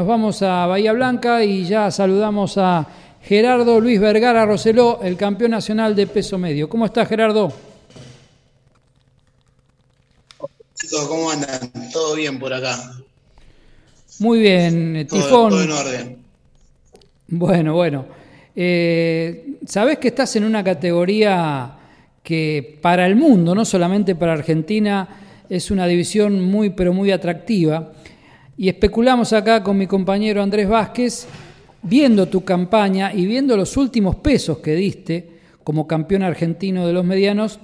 Nos vamos a Bahía Blanca y ya saludamos a Gerardo Luis Vergara Roseló, el campeón nacional de peso medio. ¿Cómo está Gerardo? Chicos, ¿cómo andan? ¿Todo bien por acá? Muy bien, Tifón. Todo, en orden. Bueno, bueno. Eh, Sabés que estás en una categoría que para el mundo, no solamente para Argentina, es una división muy, pero muy atractiva. Y especulamos acá con mi compañero Andrés Vázquez, viendo tu campaña y viendo los últimos pesos que diste como campeón argentino de los medianos,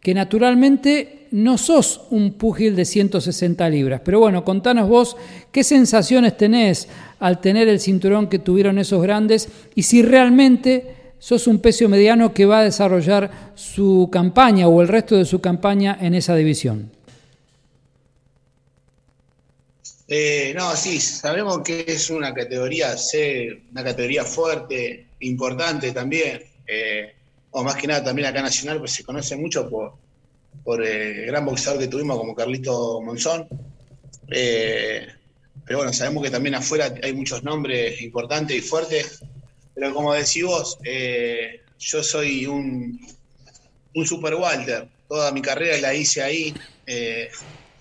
que naturalmente no sos un púgil de 160 libras. Pero bueno, contanos vos qué sensaciones tenés al tener el cinturón que tuvieron esos grandes y si realmente sos un peso mediano que va a desarrollar su campaña o el resto de su campaña en esa división. Eh, no, sí, sabemos que es una categoría C, una categoría fuerte, importante también. Eh, o más que nada también acá nacional, pues se conoce mucho por, por el gran boxeador que tuvimos como Carlito Monzón. Eh, pero bueno, sabemos que también afuera hay muchos nombres importantes y fuertes. Pero como decís vos, eh, yo soy un, un super Walter. Toda mi carrera la hice ahí. Eh,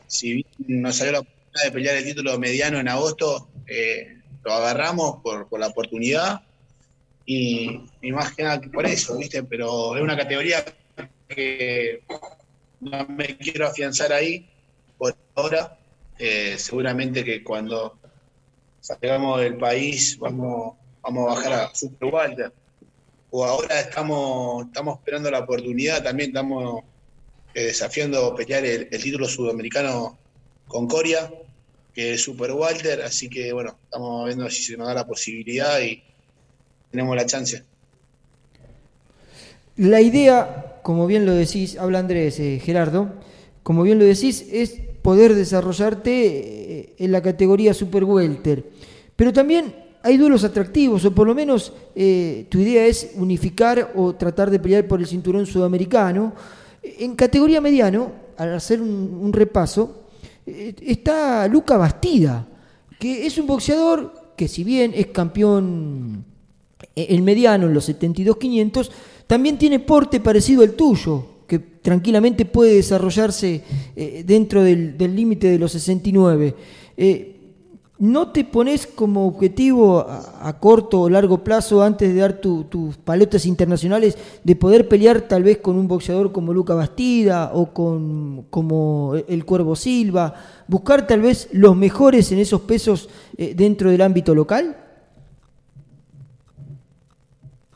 si bien nos salió la de pelear el título mediano en agosto, lo agarramos por, la oportunidad. Y, más que nada por eso, ¿viste? Pero es una categoría que no me quiero afianzar ahí por ahora. Eh, seguramente que cuando salgamos del país vamos, vamos a bajar a Super Walter. O ahora estamos, estamos esperando la oportunidad, también estamos eh, desafiando pelear el, título sudamericano con Coria, que es Super Walter, así que bueno, estamos viendo si se nos da la posibilidad y tenemos la chance. La idea como bien lo decís, habla Andrés, eh, Gerardo, como bien lo decís, es poder desarrollarte eh, en la categoría Super Welter. Pero también hay duelos atractivos, o por lo menos eh, tu idea es unificar o tratar de pelear por el cinturón sudamericano. En categoría mediano, al hacer un, repaso, está Luca Bastida, que es un boxeador que si bien es campeón el mediano en los 72-500, también tiene porte parecido al tuyo, que tranquilamente puede desarrollarse eh, dentro del límite de los 69. Eh, ¿No te pones como objetivo a, corto o largo plazo, antes de dar tus paletas internacionales, de poder pelear tal vez con un boxeador como Luca Bastida o con como el Cuervo Silva? ¿Buscar tal vez los mejores en esos pesos eh, dentro del ámbito local?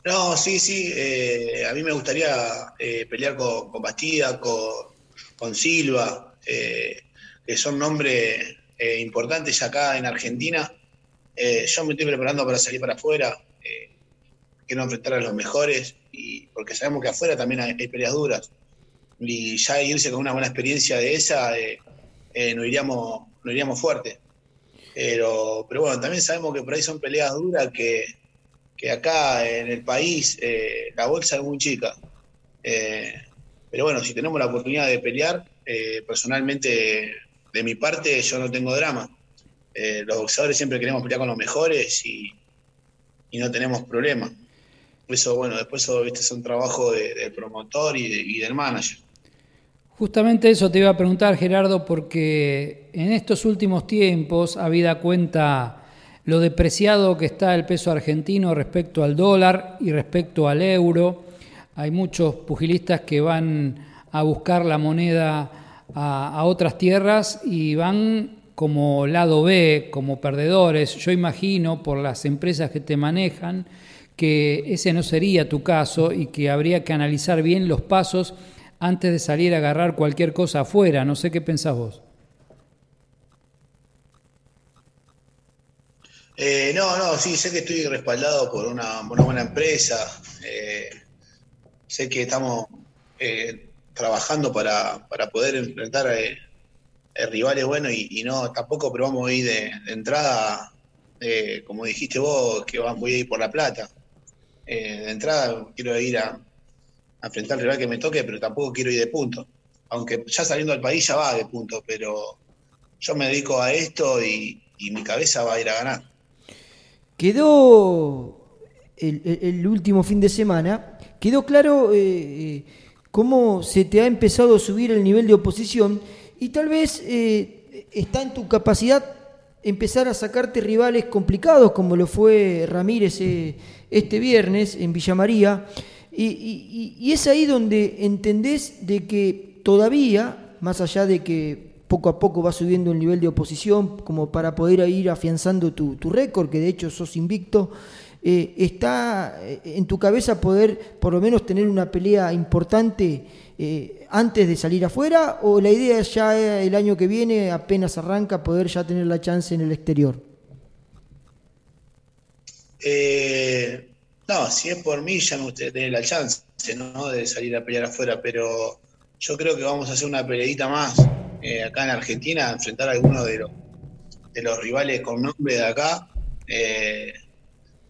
No, sí, sí. Eh, a mí me gustaría eh, pelear con, Bastida, con, Silva, que son nombres importantes acá en Argentina. yo me estoy preparando para salir para afuera. quiero enfrentar a los mejores, y, porque sabemos que afuera también hay, peleas duras. Y ya irse con una buena experiencia de esa, nos, iríamos, nos iríamos fuerte. Pero, pero bueno, también sabemos que por ahí son peleas duras que que acá en el país eh, la bolsa es muy chica. Eh, pero bueno, si tenemos la oportunidad de pelear, eh, personalmente, de mi parte, yo no tengo drama. los boxeadores siempre queremos pelear con los mejores y, no tenemos problema. Eso, bueno, después eso, ¿viste? es un trabajo del promotor y, y del manager. Justamente eso te iba a preguntar, Gerardo, porque en estos últimos tiempos, habida cuenta lo depreciado que está el peso argentino respecto al dólar y respecto al euro. Hay muchos pugilistas que van a buscar la moneda a, otras tierras y van como lado B, como perdedores. Yo imagino por las empresas que te manejan que ese no sería tu caso y que habría que analizar bien los pasos antes de salir a agarrar cualquier cosa afuera. No sé qué pensás vos. Eh, no, no, sí, sé que estoy respaldado por una, buena empresa. Eh, sé que estamos eh, trabajando para, poder enfrentar rivales buenos y, no, tampoco, pero vamos a ir de, entrada, como dijiste vos, que voy a ir por la plata. de entrada quiero ir a, enfrentar al rival que me toque, pero tampoco quiero ir de punto. Aunque ya saliendo del país ya va de punto, pero yo me dedico a esto y mi cabeza va a ir a ganar. quedó el, último fin de semana, quedó claro eh, cómo se te ha empezado a subir el nivel de oposición y tal vez está en tu capacidad empezar a sacarte rivales complicados como lo fue Ramírez este viernes en Villa María. Y, es ahí donde entendés de que todavía, más allá de que poco a poco va subiendo el nivel de oposición como para poder ir afianzando tu, récord, que de hecho sos invicto, eh, está eh, en tu cabeza poder por lo menos tener una pelea importante eh, antes de salir afuera o la idea es ya el año que viene, apenas arranca, poder ya tener la chance en el exterior? Eh, no, si es por mí, ya me gustaría tener la chance, ¿no? De salir a pelear afuera, pero yo creo que vamos a hacer una peleadita más acá en Argentina, enfrentar a alguno de los, rivales con nombre de acá.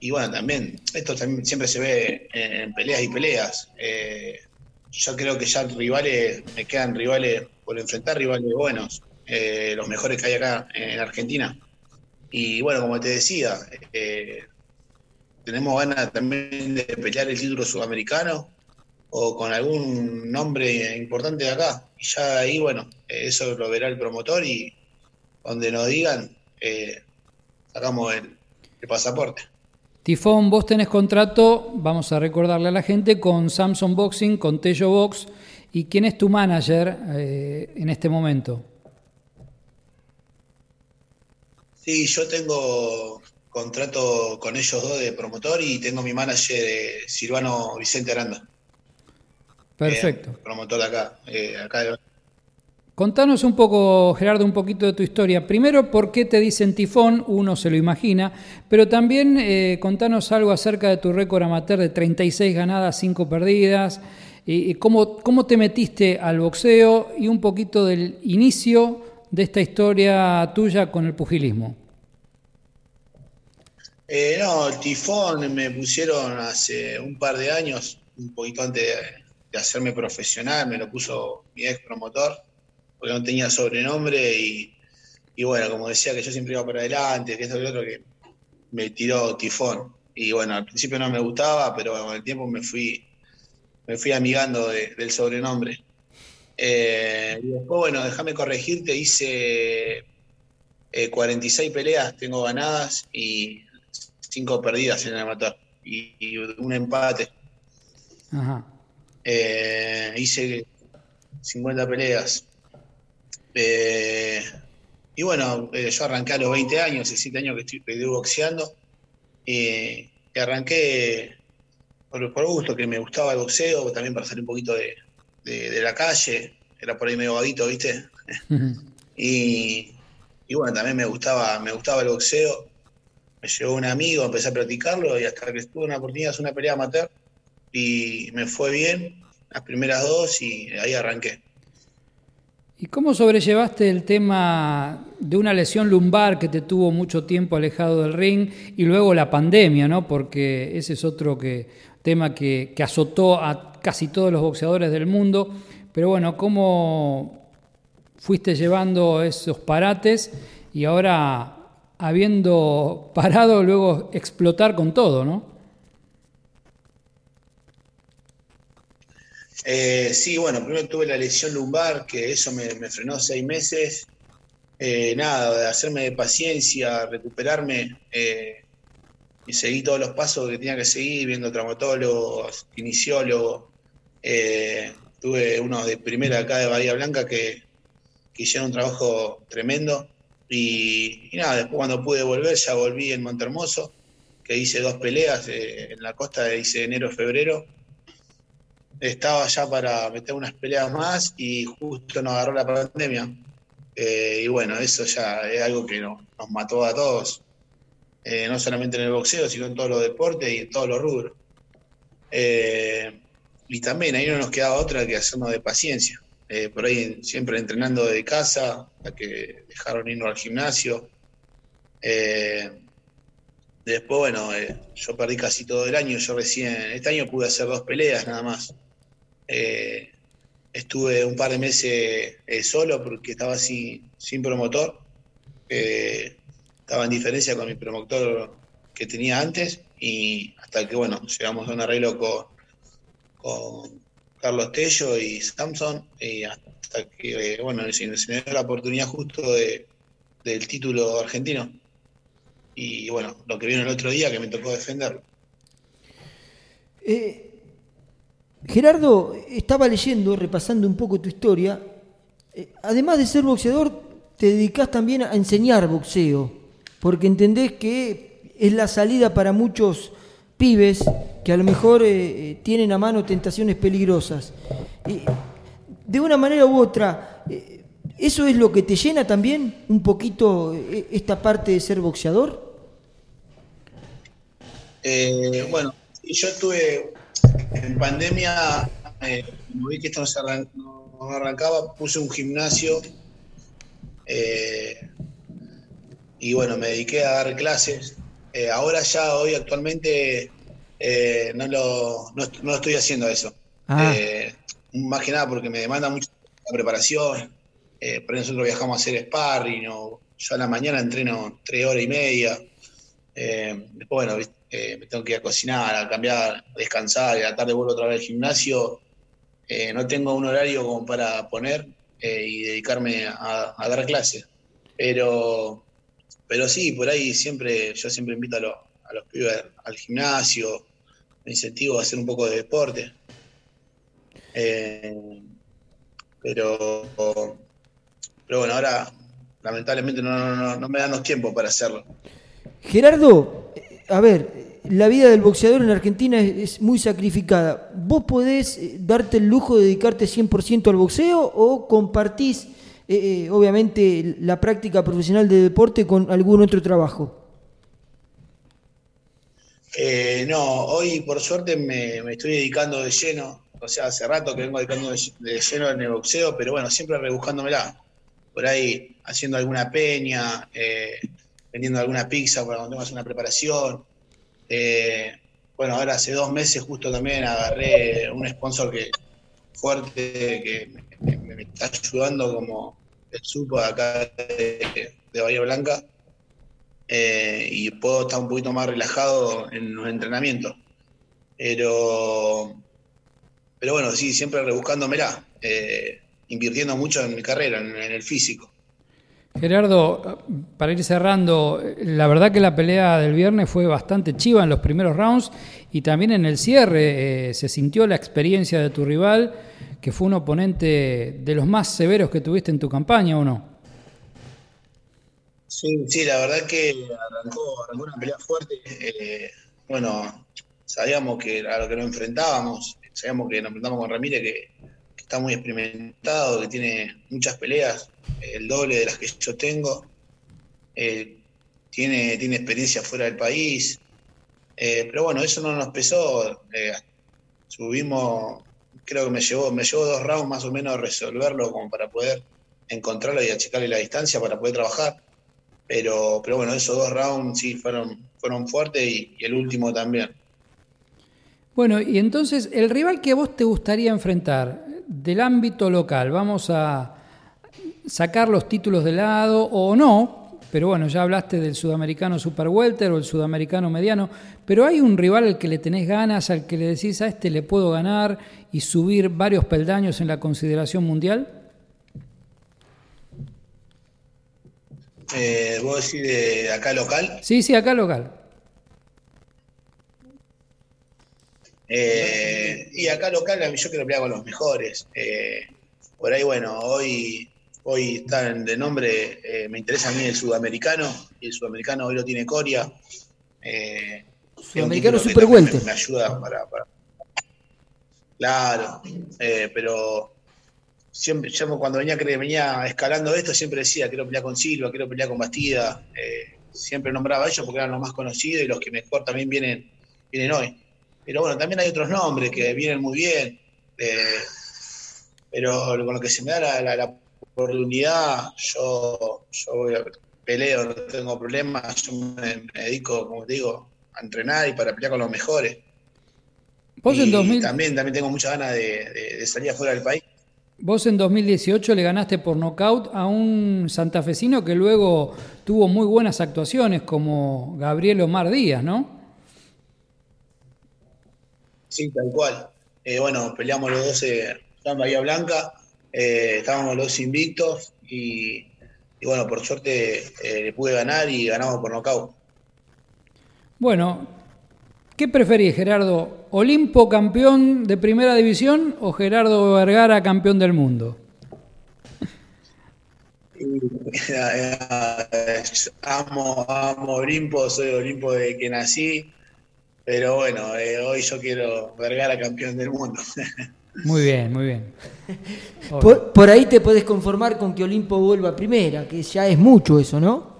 Y bueno, también, esto también siempre se ve en, peleas y peleas. Eh, yo creo que ya rivales, me quedan rivales por enfrentar, rivales buenos, los mejores que hay acá en Argentina. Y bueno, como te decía, eh, tenemos ganas también de pelear el título sudamericano o con algún nombre importante de acá. Y ya ahí, bueno, eso lo verá el promotor y donde nos digan, eh, sacamos el, pasaporte. Tifón, vos tenés contrato, vamos a recordarle a la gente, con Samsung Boxing, con Tello Box. ¿Y quién es tu manager eh, en este momento? Sí, yo tengo contrato con ellos dos de promotor y tengo mi manager de Silvano Vicente Aranda. Perfecto. Eh, promotor de acá, eh, acá Contanos un poco, Gerardo, un poquito de tu historia. Primero, ¿por qué te dicen tifón? Uno se lo imagina, pero también eh, contanos algo acerca de tu récord amateur de 36 ganadas, 5 perdidas, y cómo, cómo te metiste al boxeo y un poquito del inicio de esta historia tuya con el pugilismo. Eh, no, el tifón me pusieron hace un par de años, un poquito antes de, hacerme profesional, me lo puso mi ex promotor, porque no tenía sobrenombre y, bueno, como decía que yo siempre iba para adelante, que esto y lo otro, que me tiró tifón. Y bueno, al principio no me gustaba, pero con el tiempo me fui, me fui amigando del sobrenombre. Eh, y después, bueno, déjame corregirte, hice 46 eh, peleas, tengo ganadas y cinco perdidas en el amateur y, un empate. Eh, hice 50 peleas. Eh, y bueno, eh, yo arranqué a los 20 años, 17 años que estoy, boxeando. y arranqué por, por, gusto, que me gustaba el boxeo, también para salir un poquito de, la calle. Era por ahí medio vaguito, ¿viste? y, y, bueno, también me gustaba, me gustaba el boxeo me llevó un amigo, empecé a practicarlo y hasta que estuve una oportunidad de hacer una pelea amateur y me fue bien las primeras dos y ahí arranqué. ¿Y cómo sobrellevaste el tema de una lesión lumbar que te tuvo mucho tiempo alejado del ring y luego la pandemia, ¿no? Porque ese es otro que, tema que, que azotó a casi todos los boxeadores del mundo. Pero bueno, ¿cómo fuiste llevando esos parates y ahora habiendo parado, luego explotar con todo, ¿no? Eh, sí, bueno, primero tuve la lesión lumbar, que eso me, frenó seis meses. Eh, nada, de hacerme de paciencia, recuperarme eh, y seguí todos los pasos que tenía que seguir, viendo traumatólogos, kinesiólogos. tuve unos de primera acá de Bahía Blanca que, hicieron un trabajo tremendo. Y, nada, después cuando pude volver, ya volví en Montermoso, que hice dos peleas eh, en la costa, hice enero-febrero. Estaba ya para meter unas peleas más y justo nos agarró la pandemia. Eh, y bueno, eso ya es algo que nos, mató a todos, eh, no solamente en el boxeo, sino en todos los deportes y en todos los rubros. y también ahí no nos quedaba otra que hacernos de paciencia. Eh, por ahí siempre entrenando de casa, a que dejaron irnos al gimnasio. Eh, después, bueno, eh, yo perdí casi todo el año, yo recién, este año pude hacer dos peleas nada más. Estuve un par de meses solo porque estaba así, sin promotor. estaba en diferencia con mi promotor que tenía antes y hasta que, bueno, llegamos a un arreglo con, Carlos Tello y Samson y hasta que, bueno, se, se me dio la oportunidad justo de, del título argentino. Y bueno, lo que vino el otro día que me tocó defenderlo. Eh, Gerardo, estaba leyendo, repasando un poco tu historia. Eh, además de ser boxeador, te dedicas también a enseñar boxeo, porque entendés que es la salida para muchos pibes que a lo mejor eh, tienen a mano tentaciones peligrosas. de una manera u otra, ¿eso es lo que te llena también un poquito esta parte de ser boxeador? bueno, yo estuve en pandemia, eh, como vi que esto no, arrancaba, puse un gimnasio eh, y bueno, me dediqué a dar clases. Eh, ahora ya, hoy actualmente, no lo, no, estoy haciendo eso. Ah. más que nada porque me demanda mucho la preparación. por eso nosotros viajamos a hacer sparring, o yo a la mañana entreno tres horas y media. después, bueno, eh, me tengo que ir a cocinar, a cambiar, a descansar, y a la tarde vuelvo otra vez al gimnasio. Eh, no tengo un horario como para poner eh, y dedicarme a, dar clases. Pero, pero sí, por ahí siempre, yo siempre invito a, los pibes al gimnasio, me incentivo a hacer un poco de deporte. pero, pero bueno, ahora lamentablemente no, no me dan los tiempos para hacerlo. Gerardo, a ver, la vida del boxeador en Argentina es, muy sacrificada. ¿Vos podés eh, darte el lujo de dedicarte 100% al boxeo o compartís, eh, eh, obviamente, la práctica profesional de deporte con algún otro trabajo? no, hoy por suerte me, estoy dedicando de lleno, o sea, hace rato que vengo dedicando de, lleno en el boxeo, pero bueno, siempre rebuscándomela. Por ahí haciendo alguna peña, vendiendo alguna pizza para cuando tengas una preparación. Eh, bueno, ahora hace dos meses justo también agarré un sponsor que fuerte que me, está ayudando como el supo acá de, Bahía Blanca eh, y puedo estar un poquito más relajado en los entrenamientos. Pero, pero bueno, sí, siempre rebuscándomela, eh, invirtiendo mucho en mi carrera, en el físico. Gerardo, para ir cerrando, la verdad que la pelea del viernes fue bastante chiva en los primeros rounds y también en el cierre eh, se sintió la experiencia de tu rival, que fue un oponente de los más severos que tuviste en tu campaña, ¿o no? Sí, sí, la verdad que arrancó, una pelea fuerte. Eh, bueno, sabíamos que a lo que nos enfrentábamos, sabíamos que nos enfrentamos con Ramírez, que está muy experimentado, que tiene muchas peleas, el doble de las que yo tengo. Eh, tiene, tiene experiencia fuera del país. Eh, pero bueno, eso no nos pesó. Eh, subimos, creo que me llevó, me llevó dos rounds más o menos a resolverlo como para poder encontrarlo y achicarle la distancia para poder trabajar. Pero, pero bueno, esos dos rounds sí fueron, fueron fuertes y el último también. Bueno, y entonces, el rival que vos te gustaría enfrentar, del ámbito local, vamos a sacar los títulos de lado o no, pero bueno, ya hablaste del sudamericano super welter o el sudamericano mediano, pero hay un rival al que le tenés ganas, al que le decís a este le puedo ganar y subir varios peldaños en la consideración mundial? Eh, ¿Vos decís de acá local? Sí, sí, acá local. Eh, y acá local yo quiero pelear con los mejores. Eh, por ahí, bueno, hoy, hoy está de nombre, eh, me interesa a mí el sudamericano, y el sudamericano hoy lo tiene Coria. sudamericano super me, me, ayuda para, Claro, pero siempre, yo cuando venía, venía escalando esto, siempre decía, quiero pelear con Silva, quiero pelear con Bastida. siempre nombraba a ellos porque eran los más conocidos y los que mejor también vienen, vienen hoy. Pero bueno, también hay otros nombres que vienen muy bien. Eh, pero con lo que se me da la, oportunidad, yo, yo voy a peleo, no tengo problemas. Yo me, dedico, como te digo, a entrenar y para pelear con los mejores. y también, también tengo muchas ganas de, salir afuera del país. Vos en 2018 le ganaste por nocaut a un santafesino que luego tuvo muy buenas actuaciones como Gabriel Omar Díaz, ¿no? Sí, tal cual. Eh, bueno, peleamos los dos en Bahía Blanca, eh, estábamos los dos invictos y, bueno, por suerte eh, le pude ganar y ganamos por nocaut. Bueno, ¿qué preferís, Gerardo? ¿Olimpo campeón de primera división o Gerardo Vergara campeón del mundo? amo, amo Olimpo, soy Olimpo de que nací, pero bueno, eh, hoy yo quiero Vergara campeón del mundo. Muy bien, muy bien. Por, por, ahí te puedes conformar con que Olimpo vuelva a primera, que ya es mucho eso, ¿no?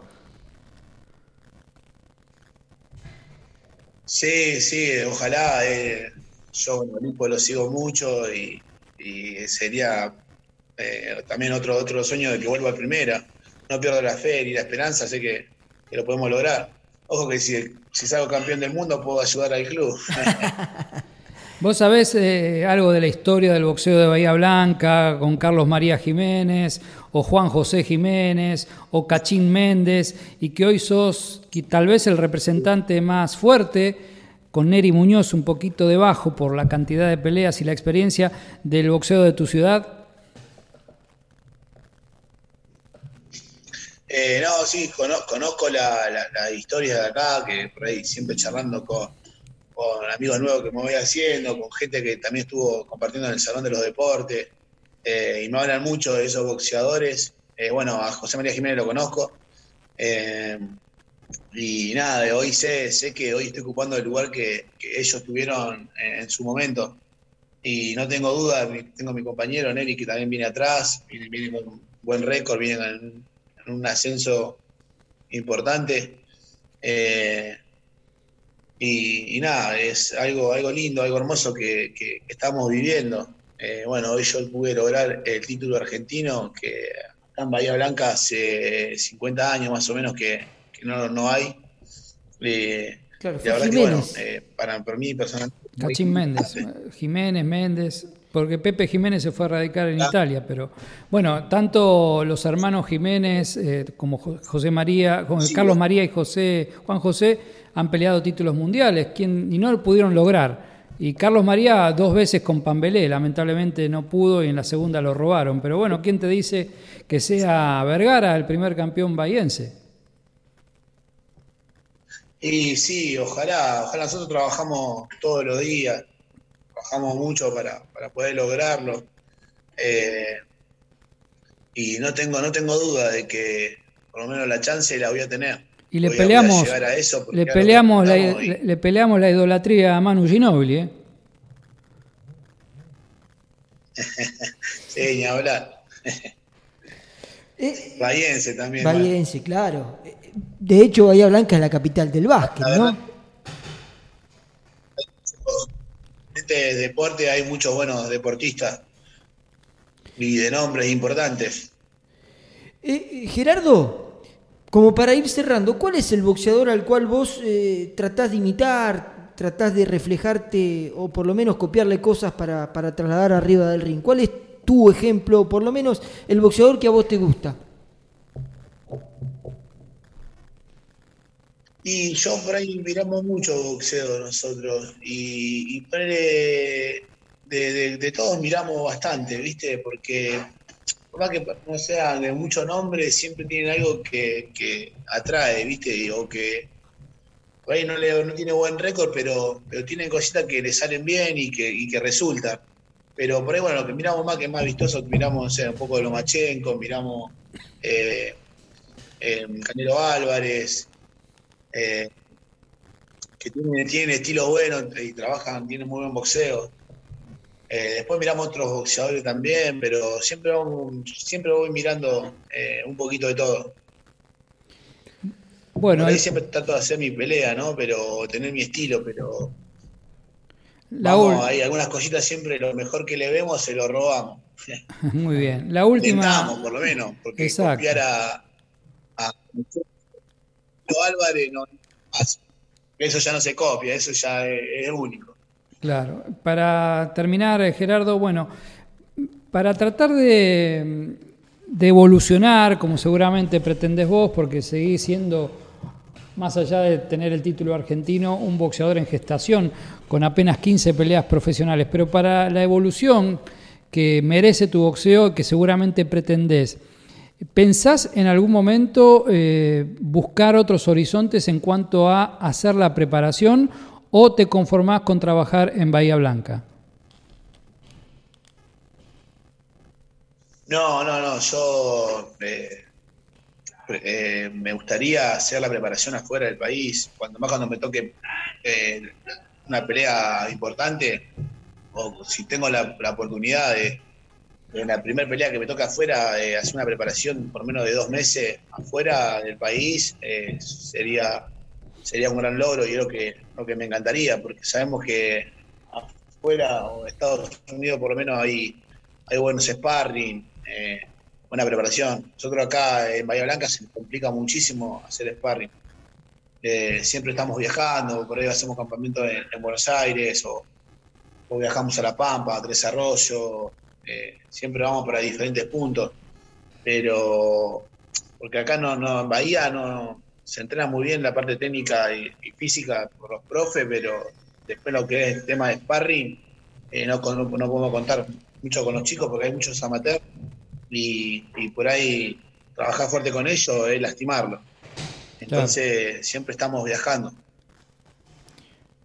Sí, sí, ojalá. Eh, yo Olimpo lo sigo mucho y, sería eh, también otro, otro sueño de que vuelva a primera. No pierdo la fe ni la esperanza, sé que, lo podemos lograr. Ojo que si, salgo campeón del mundo puedo ayudar al club. Vos sabés eh, algo de la historia del boxeo de Bahía Blanca con Carlos María Jiménez o Juan José Jiménez o Cachín Méndez y que hoy sos tal vez el representante más fuerte con Neri Muñoz un poquito debajo por la cantidad de peleas y la experiencia del boxeo de tu ciudad? Eh, no, sí, conozco, la, historia de acá, que por ahí siempre charlando con, amigos nuevos que me voy haciendo, con gente que también estuvo compartiendo en el Salón de los Deportes, eh, y me hablan mucho de esos boxeadores. Eh, bueno, a José María Jiménez lo conozco. Y nada, hoy sé, sé que hoy estoy ocupando el lugar que, ellos tuvieron en, su momento. Y no tengo duda, tengo mi compañero Neri que también viene atrás, viene, con un buen récord, viene en, un ascenso importante. Eh, y, nada, es algo, algo lindo, algo hermoso que, estamos viviendo. Eh, bueno, hoy yo pude lograr el título argentino, que acá en Bahía Blanca hace 50 años más o menos que, no, no hay. Eh, claro, la verdad que, bueno, eh, para, mí personalmente. Cachín Méndez, Jiménez, Méndez, porque Pepe Jiménez se fue a radicar en ah. Italia, pero bueno, tanto los hermanos Jiménez eh, como José María, Carlos María y José, Juan José han peleado títulos mundiales quien, y no lo pudieron lograr. Y Carlos María dos veces con Pambelé, lamentablemente no pudo y en la segunda lo robaron. Pero bueno, ¿quién te dice que sea Vergara el primer campeón bahiense? Y sí, ojalá, ojalá nosotros trabajamos todos los días, trabajamos mucho para, poder lograrlo. Eh, y no tengo, no tengo duda de que por lo menos la chance la voy a tener. Y le peleamos, le peleamos, la, le, peleamos la idolatría a Manu Ginobili, ¿eh? sí, ni hablar. Eh, Bahiense también. Bahiense, claro. De hecho, Bahía Blanca es la capital del básquet, ¿no? este deporte hay muchos buenos deportistas y de nombres importantes. Eh, Gerardo, como para ir cerrando, ¿cuál es el boxeador al cual vos eh, tratás de imitar, tratás de reflejarte o por lo menos copiarle cosas para, para trasladar arriba del ring? ¿Cuál es tu ejemplo, por lo menos el boxeador que a vos te gusta? Y yo por ahí miramos mucho boxeo nosotros y, y de, de, todos miramos bastante, ¿viste? Porque por más que no sean de mucho nombre, siempre tienen algo que, atrae, ¿viste? O que por ahí no, le, no tiene buen récord, pero, pero tienen cositas que le salen bien y que, y que resultan. Pero por ahí, bueno, lo que miramos más, que más vistoso, miramos un poco de Lomachenko, miramos eh, eh, Canelo Álvarez, eh, que tiene, tiene estilo bueno y trabajan, tienen muy buen boxeo. Eh, después miramos otros boxeadores también, pero siempre, siempre voy mirando eh, un poquito de todo. Bueno, ahí siempre trato de hacer mi pelea, ¿no? Pero tener mi estilo, pero hay algunas cositas siempre lo mejor que le vemos se lo robamos. Muy bien. La última. por lo menos, porque copiar a, a Álvarez Eso ya no se copia, eso ya es, único. Claro. Para terminar, eh, Gerardo, bueno, para tratar de, evolucionar, como seguramente pretendés vos, porque seguís siendo, más allá de tener el título argentino, un boxeador en gestación, con apenas 15 peleas profesionales, pero para la evolución que merece tu boxeo, que seguramente pretendés, ¿pensás en algún momento eh, buscar otros horizontes en cuanto a hacer la preparación o te conformás con trabajar en Bahía Blanca? No, no, no, yo eh, eh, me gustaría hacer la preparación afuera del país, cuando más cuando me toque eh, una pelea importante, o si tengo la, oportunidad de, en la primera pelea que me toca afuera, hacer una preparación por menos de dos meses afuera del país, sería, sería un gran logro y es lo que, lo que me encantaría, porque sabemos que afuera o Estados Unidos por lo menos hay, hay buenos sparring, eh, buena preparación. Nosotros acá en Bahía Blanca se complica muchísimo hacer sparring. Eh, siempre estamos viajando, por ahí hacemos campamento en, Buenos Aires o, viajamos a La Pampa, a Tres Arroyos, eh, siempre vamos para diferentes puntos, pero porque acá no, no en Bahía no se entrena muy bien la parte técnica y, física por los profes, pero después lo que es el tema de sparring, no, no, no podemos contar mucho con los chicos porque hay muchos amateurs y, por ahí trabajar fuerte con ellos es lastimarlo. Entonces siempre estamos viajando.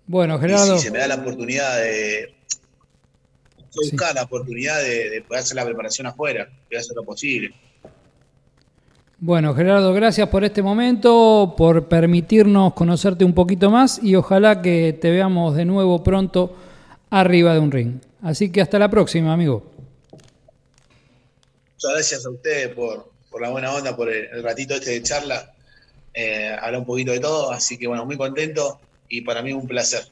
Bueno, Gerardo. Y si se me da la oportunidad de buscar la oportunidad de, poder hacer la preparación afuera, a hacer lo posible. Bueno, Gerardo, gracias por este momento, por permitirnos conocerte un poquito más y ojalá que te veamos de nuevo pronto arriba de un ring. Así que hasta la próxima, amigo. Muchas gracias a ustedes por, la buena onda, por el, ratito este de charla. Eh, habla un poquito de todo, así que bueno, muy contento y para mí un placer.